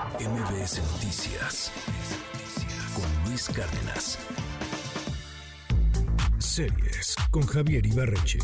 MBS Noticias con Luis Cárdenas. Series con Javier Ibarreche.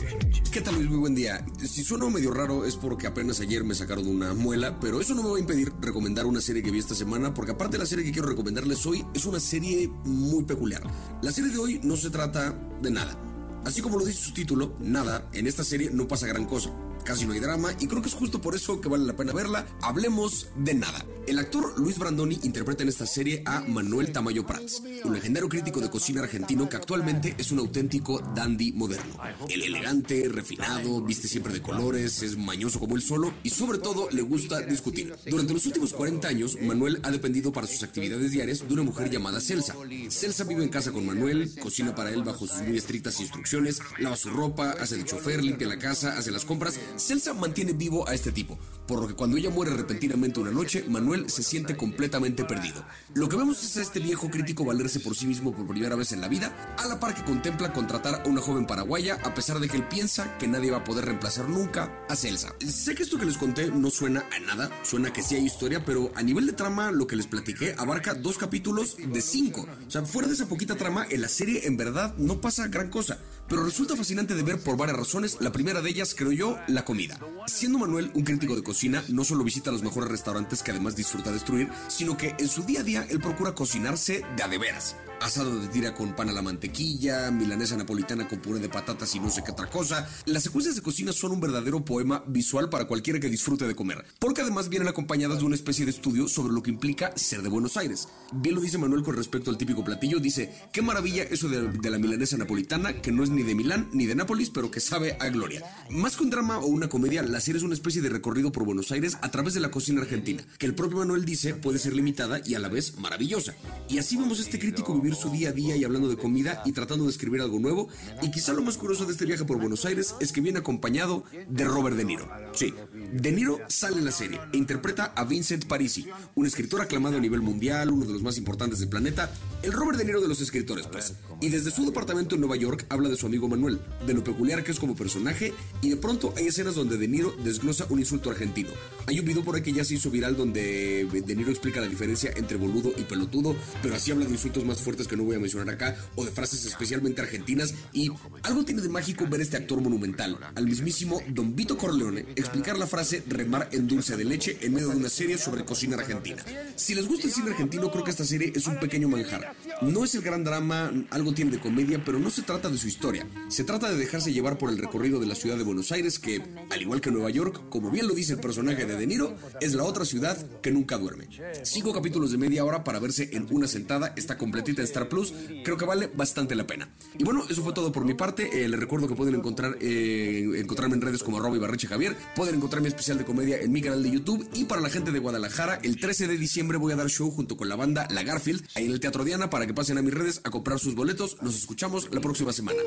¿Qué tal Luis? Muy buen día. Si suena medio raro es porque apenas ayer me sacaron una muela, pero eso no me va a impedir recomendar una serie que vi esta semana, porque aparte de la serie que quiero recomendarles hoy, es una serie muy peculiar. La serie de hoy no se trata de nada. Así como lo dice su título, nada, en esta serie no pasa gran cosa casi no hay drama y creo que es justo por eso que vale la pena verla. Hablemos de nada. El actor Luis Brandoni interpreta en esta serie a Manuel Tamayo Prats, un legendario crítico de cocina argentino que actualmente es un auténtico dandy moderno. El elegante, refinado, viste siempre de colores, es mañoso como él solo y sobre todo le gusta discutir. Durante los últimos 40 años, Manuel ha dependido para sus actividades diarias de una mujer llamada Celsa. Celsa vive en casa con Manuel, cocina para él bajo sus muy estrictas instrucciones, lava su ropa, hace el chofer, limpia la casa, hace las compras Celsa mantiene vivo a este tipo, por lo que cuando ella muere repentinamente una noche, Manuel se siente completamente perdido. Lo que vemos es a este viejo crítico valerse por sí mismo por primera vez en la vida, a la par que contempla contratar a una joven paraguaya, a pesar de que él piensa que nadie va a poder reemplazar nunca a Celsa. Sé que esto que les conté no suena a nada, suena que sí hay historia, pero a nivel de trama, lo que les platiqué abarca dos capítulos de cinco. O sea, fuera de esa poquita trama, en la serie en verdad no pasa gran cosa. Pero resulta fascinante de ver por varias razones. La primera de ellas, creo yo, la comida. Siendo Manuel un crítico de cocina, no solo visita los mejores restaurantes que además disfruta destruir, sino que en su día a día él procura cocinarse de a de veras. Asado de tira con pan a la mantequilla, milanesa napolitana con puré de patatas y no sé qué otra cosa. Las secuencias de cocina son un verdadero poema visual para cualquiera que disfrute de comer, porque además vienen acompañadas de una especie de estudio sobre lo que implica ser de Buenos Aires. Bien lo dice Manuel con respecto al típico platillo, dice, qué maravilla eso de, la milanesa napolitana, que no es ni de Milán ni de Nápoles, pero que sabe a gloria. Más que un drama o una comedia, la serie es una especie de recorrido por Buenos Aires a través de la cocina argentina, que el propio Manuel dice puede ser limitada y a la vez maravillosa. Y así vemos este crítico su día a día y hablando de comida y tratando de escribir algo nuevo. Y quizá lo más curioso de este viaje por Buenos Aires es que viene acompañado de Robert De Niro. Sí, De Niro sale en la serie e interpreta a Vincent Parisi, un escritor aclamado a nivel mundial, uno de los más importantes del planeta, el Robert De Niro de los escritores, pues. Y desde su departamento en Nueva York habla de su amigo Manuel, de lo peculiar que es como personaje, y de pronto hay escenas donde De Niro desglosa un insulto argentino. Hay un video por ahí que ya se hizo viral donde De Niro explica la diferencia entre boludo y pelotudo, pero así habla de insultos más fuertes que no voy a mencionar acá, o de frases especialmente argentinas, y algo tiene de mágico ver este actor monumental, al mismísimo Don Vito Corleone, explicar la frase remar en dulce de leche en medio de una serie sobre cocina argentina. Si les gusta el cine argentino, creo que esta serie es un pequeño manjar. No es el gran drama, algo tiene de comedia, pero no se trata de su historia. Se trata de dejarse llevar por el recorrido de la ciudad de Buenos Aires, que, al igual que Nueva York, como bien lo dice el personaje de De Niro, es la otra ciudad que nunca duerme. Cinco capítulos de media hora para verse en una sentada, está completita en Star Plus, creo que vale bastante la pena. Y bueno, eso fue todo por mi parte. Eh, les recuerdo que pueden encontrar eh, encontrarme en redes como arroba Ibarreche Javier, pueden encontrar especial de comedia en mi canal de YouTube y para la gente de Guadalajara, el 13 de diciembre voy a dar show junto con la banda La Garfield ahí en el Teatro Diana para que pasen a mis redes a comprar sus boletos. Nos escuchamos la próxima semana.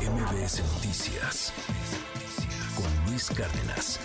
MBS Noticias con Luis Cárdenas.